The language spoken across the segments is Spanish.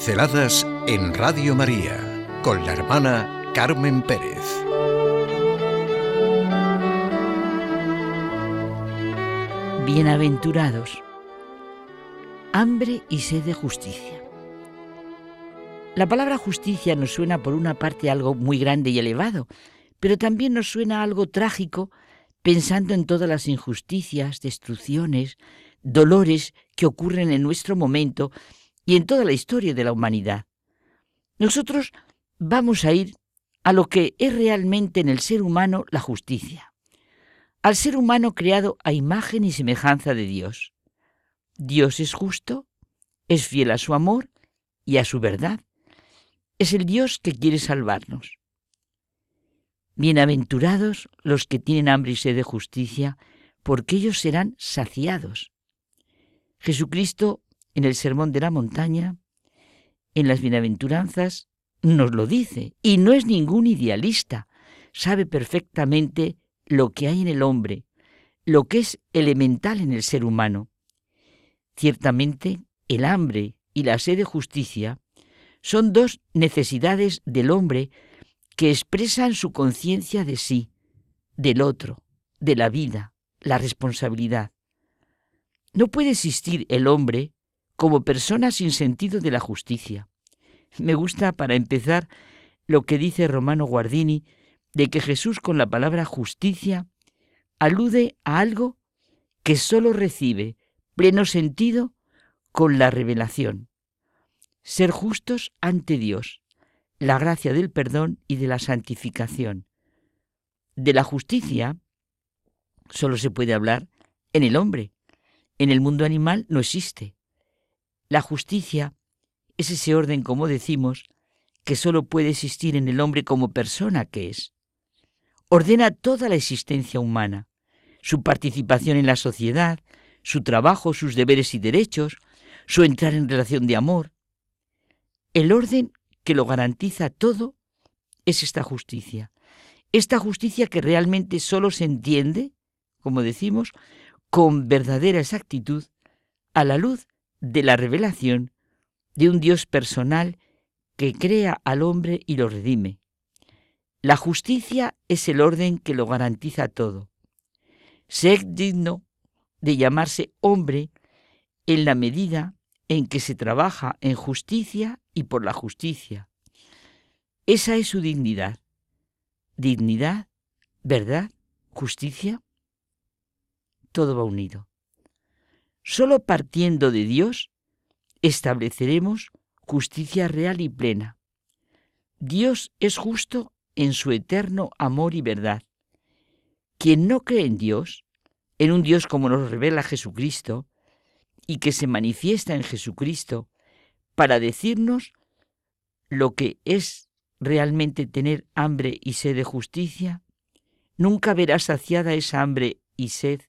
Pinceladas en Radio María con la hermana Carmen Pérez. Bienaventurados. Hambre y sed de justicia. La palabra justicia nos suena por una parte algo muy grande y elevado, pero también nos suena algo trágico pensando en todas las injusticias, destrucciones, dolores que ocurren en nuestro momento y en toda la historia de la humanidad. Nosotros vamos a ir a lo que es realmente en el ser humano la justicia, al ser humano creado a imagen y semejanza de Dios. Dios es justo, es fiel a su amor y a su verdad. Es el Dios que quiere salvarnos. Bienaventurados los que tienen hambre y sed de justicia, porque ellos serán saciados. Jesucristo en el Sermón de la Montaña, en las bienaventuranzas, nos lo dice, y no es ningún idealista, sabe perfectamente lo que hay en el hombre, lo que es elemental en el ser humano. Ciertamente, el hambre y la sed de justicia son dos necesidades del hombre que expresan su conciencia de sí, del otro, de la vida, la responsabilidad. No puede existir el hombre como persona sin sentido de la justicia. Me gusta, para empezar, lo que dice Romano Guardini de que Jesús con la palabra justicia alude a algo que sólo recibe pleno sentido con la revelación. Ser justos ante Dios, la gracia del perdón y de la santificación. De la justicia solo se puede hablar en el hombre. En el mundo animal no existe. La justicia es ese orden, como decimos, que solo puede existir en el hombre como persona que es. Ordena toda la existencia humana, su participación en la sociedad, su trabajo, sus deberes y derechos, su entrar en relación de amor. El orden que lo garantiza todo es esta justicia. Esta justicia que realmente solo se entiende, como decimos, con verdadera exactitud a la luz de la revelación de un Dios personal que crea al hombre y lo redime. La justicia es el orden que lo garantiza todo. Ser digno de llamarse hombre en la medida en que se trabaja en justicia y por la justicia. Esa es su dignidad. Dignidad, verdad, justicia, todo va unido. Solo partiendo de Dios estableceremos justicia real y plena. Dios es justo en su eterno amor y verdad. Quien no cree en Dios, en un Dios como nos revela Jesucristo, y que se manifiesta en Jesucristo para decirnos lo que es realmente tener hambre y sed de justicia, nunca verá saciada esa hambre y sed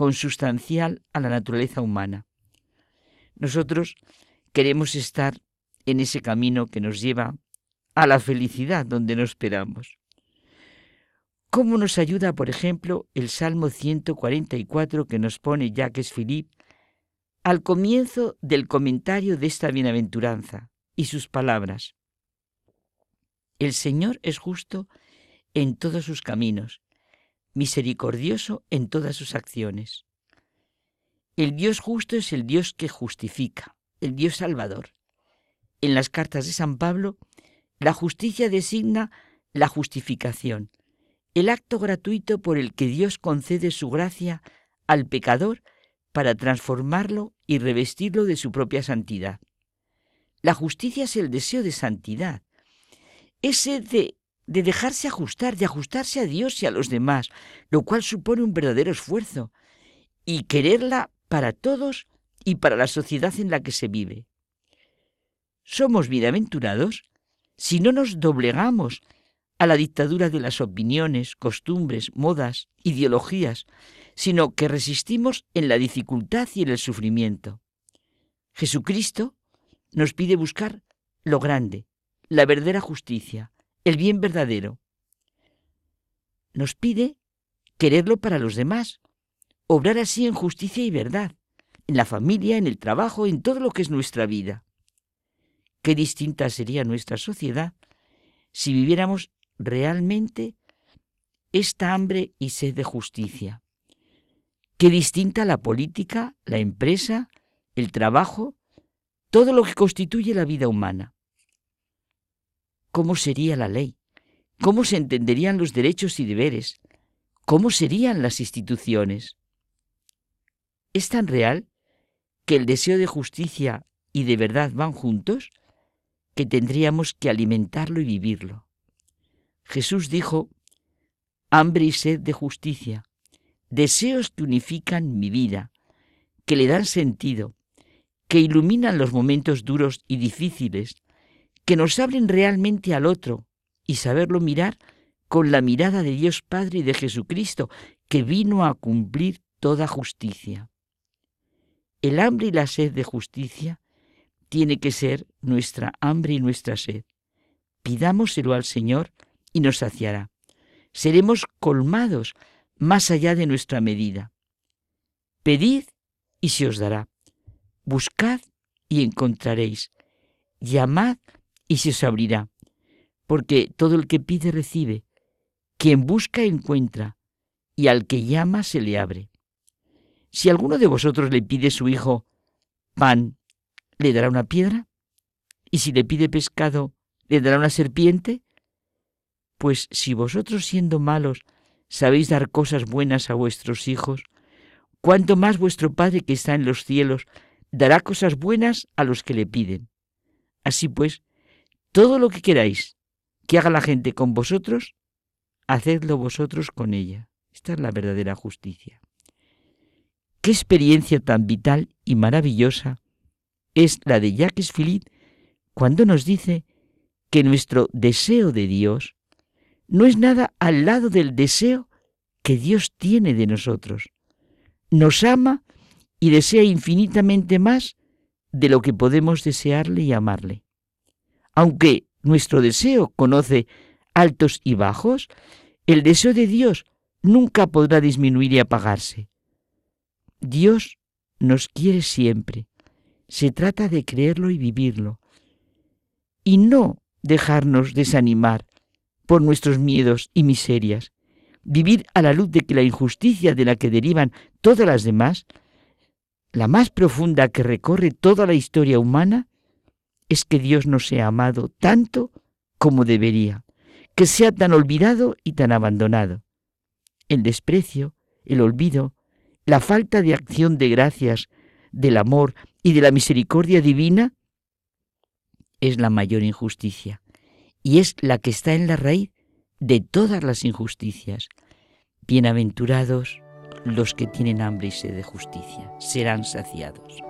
consustancial a la naturaleza humana. Nosotros queremos estar en ese camino que nos lleva a la felicidad donde nos esperamos. ¿Cómo nos ayuda, por ejemplo, el Salmo 144 que nos pone Jacques Philippe al comienzo del comentario de esta bienaventuranza y sus palabras? El Señor es justo en todos sus caminos misericordioso en todas sus acciones. El Dios justo es el Dios que justifica, el Dios salvador. En las cartas de San Pablo, la justicia designa la justificación, el acto gratuito por el que Dios concede su gracia al pecador para transformarlo y revestirlo de su propia santidad. La justicia es el deseo de santidad, ese de de dejarse ajustar, de ajustarse a Dios y a los demás, lo cual supone un verdadero esfuerzo, y quererla para todos y para la sociedad en la que se vive. Somos bienaventurados si no nos doblegamos a la dictadura de las opiniones, costumbres, modas, ideologías, sino que resistimos en la dificultad y en el sufrimiento. Jesucristo nos pide buscar lo grande, la verdadera justicia, el bien verdadero. Nos pide quererlo para los demás, obrar así en justicia y verdad, en la familia, en el trabajo, en todo lo que es nuestra vida. qué distinta sería nuestra sociedad si viviéramos realmente esta hambre y sed de justicia. Qué distinta la política, la empresa, el trabajo, todo lo que constituye la vida humana. ¿Cómo sería la ley? ¿Cómo se entenderían los derechos y deberes? ¿Cómo serían las instituciones? Es tan real que el deseo de justicia y de verdad van juntos que tendríamos que alimentarlo y vivirlo. Jesús dijo, hambre y sed de justicia, deseos que unifican mi vida, que le dan sentido, que iluminan los momentos duros y difíciles, que nos abren realmente al otro y saberlo mirar con la mirada de Dios Padre y de Jesucristo, que vino a cumplir toda justicia. El hambre y la sed de justicia tiene que ser nuestra hambre y nuestra sed. Pidámoselo al Señor y nos saciará. Seremos colmados más allá de nuestra medida. Pedid y se os dará. Buscad y encontraréis. Llamad y se os abrirá. Porque todo el que pide recibe. Quien busca encuentra. Y al que llama se le abre. Si alguno de vosotros le pide a su hijo pan, ¿le dará una piedra? ¿Y si le pide pescado, le dará una serpiente? Pues si vosotros siendo malos sabéis dar cosas buenas a vuestros hijos, cuánto más vuestro Padre que está en los cielos dará cosas buenas a los que le piden. Así pues, todo lo que queráis que haga la gente con vosotros, hacedlo vosotros con ella. Esta es la verdadera justicia. Qué experiencia tan vital y maravillosa es la de Jacques Philippe cuando nos dice que nuestro deseo de Dios no es nada al lado del deseo que Dios tiene de nosotros. Nos ama y desea infinitamente más de lo que podemos desearle y amarle. Aunque nuestro deseo conoce altos y bajos, el deseo de Dios nunca podrá disminuir y apagarse. Dios nos quiere siempre. Se trata de creerlo y vivirlo. Y no dejarnos desanimar por nuestros miedos y miserias. Vivir a la luz de que la injusticia de la que derivan todas las demás, la más profunda que recorre toda la historia humana, es que Dios no sea amado tanto como debería, que sea tan olvidado y tan abandonado. El desprecio, el olvido, la falta de acción de gracias, del amor y de la misericordia divina es la mayor injusticia y es la que está en la raíz de todas las injusticias. Bienaventurados los que tienen hambre y sed de justicia, serán saciados.